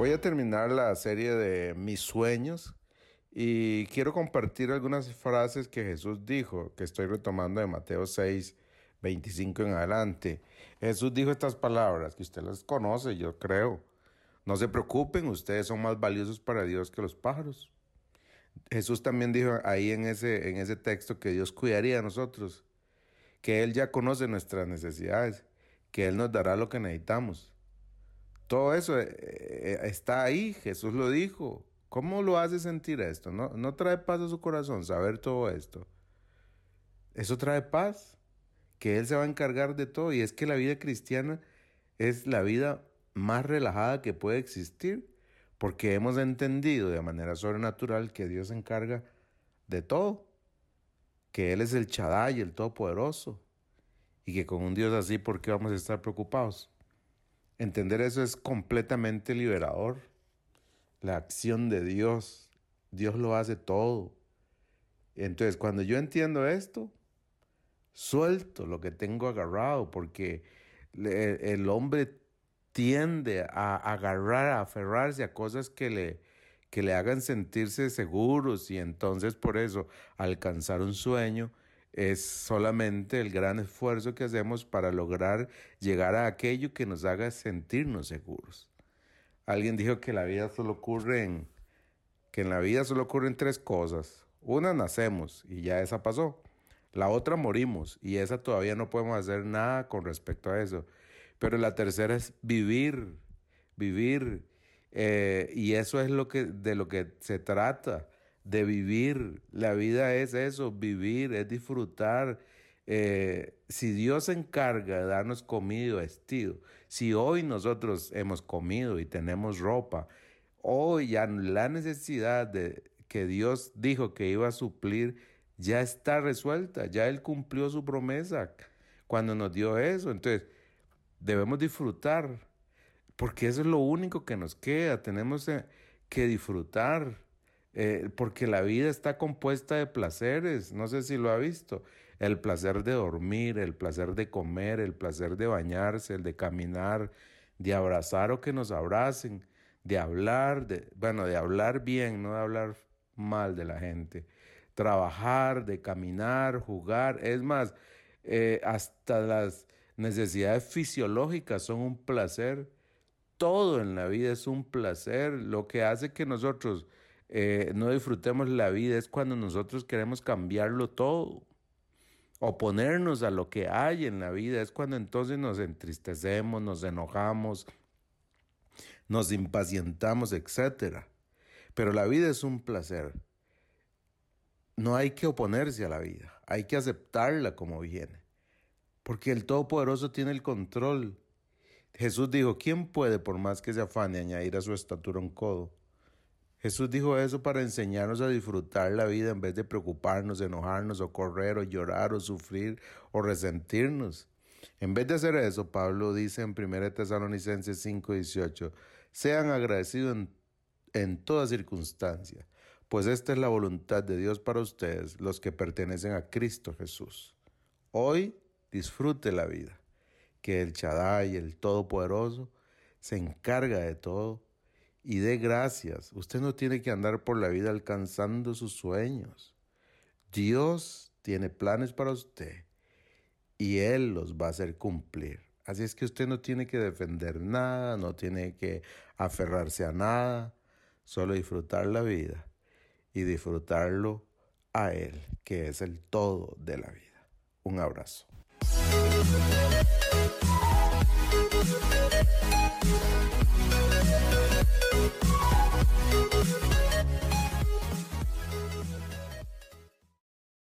Voy a terminar la serie de mis sueños y quiero compartir algunas frases que Jesús dijo, que estoy retomando de Mateo 6, 25 en adelante. Jesús dijo estas palabras, que usted las conoce, yo creo. No se preocupen, ustedes son más valiosos para Dios que los pájaros. Jesús también dijo ahí en ese, en ese texto que Dios cuidaría de nosotros, que Él ya conoce nuestras necesidades, que Él nos dará lo que necesitamos. Todo eso eh, eh, está ahí, Jesús lo dijo. ¿Cómo lo hace sentir esto? ¿No, no trae paz a su corazón saber todo esto? Eso trae paz, que Él se va a encargar de todo. Y es que la vida cristiana es la vida más relajada que puede existir, porque hemos entendido de manera sobrenatural que Dios se encarga de todo, que Él es el Chadai, el Todopoderoso, y que con un Dios así, ¿por qué vamos a estar preocupados? Entender eso es completamente liberador. La acción de Dios, Dios lo hace todo. Entonces, cuando yo entiendo esto, suelto lo que tengo agarrado, porque el hombre tiende a agarrar, a aferrarse a cosas que le, que le hagan sentirse seguros y entonces por eso alcanzar un sueño es solamente el gran esfuerzo que hacemos para lograr llegar a aquello que nos haga sentirnos seguros. Alguien dijo que la vida solo ocurre en que en la vida solo ocurren tres cosas. Una nacemos y ya esa pasó. La otra morimos y esa todavía no podemos hacer nada con respecto a eso. Pero la tercera es vivir, vivir. Eh, y eso es lo que, de lo que se trata de vivir. La vida es eso, vivir, es disfrutar. Eh, si Dios se encarga de darnos comida y vestido, si hoy nosotros hemos comido y tenemos ropa, hoy ya la necesidad de que Dios dijo que iba a suplir ya está resuelta, ya Él cumplió su promesa cuando nos dio eso. Entonces, debemos disfrutar, porque eso es lo único que nos queda, tenemos eh, que disfrutar. Eh, porque la vida está compuesta de placeres, no sé si lo ha visto, el placer de dormir, el placer de comer, el placer de bañarse, el de caminar, de abrazar o que nos abracen, de hablar, bueno, de hablar bien, no de hablar mal de la gente, trabajar, de caminar, jugar, es más, eh, hasta las necesidades fisiológicas son un placer, todo en la vida es un placer, lo que hace que nosotros eh, no disfrutemos la vida es cuando nosotros queremos cambiarlo todo. Oponernos a lo que hay en la vida es cuando entonces nos entristecemos, nos enojamos, nos impacientamos, etc. Pero la vida es un placer. No hay que oponerse a la vida, hay que aceptarla como viene. Porque el Todopoderoso tiene el control. Jesús dijo, ¿quién puede por más que se afane añadir a su estatura un codo? Jesús dijo eso para enseñarnos a disfrutar la vida en vez de preocuparnos, enojarnos o correr o llorar o sufrir o resentirnos. En vez de hacer eso, Pablo dice en 1 Tesalonicenses 5:18, sean agradecidos en, en toda circunstancia, pues esta es la voluntad de Dios para ustedes, los que pertenecen a Cristo Jesús. Hoy disfrute la vida, que el Chadai, el Todopoderoso, se encarga de todo y dé gracias. Usted no tiene que andar por la vida alcanzando sus sueños. Dios tiene planes para usted y Él los va a hacer cumplir. Así es que usted no tiene que defender nada, no tiene que aferrarse a nada, solo disfrutar la vida y disfrutarlo a Él, que es el todo de la vida. Un abrazo.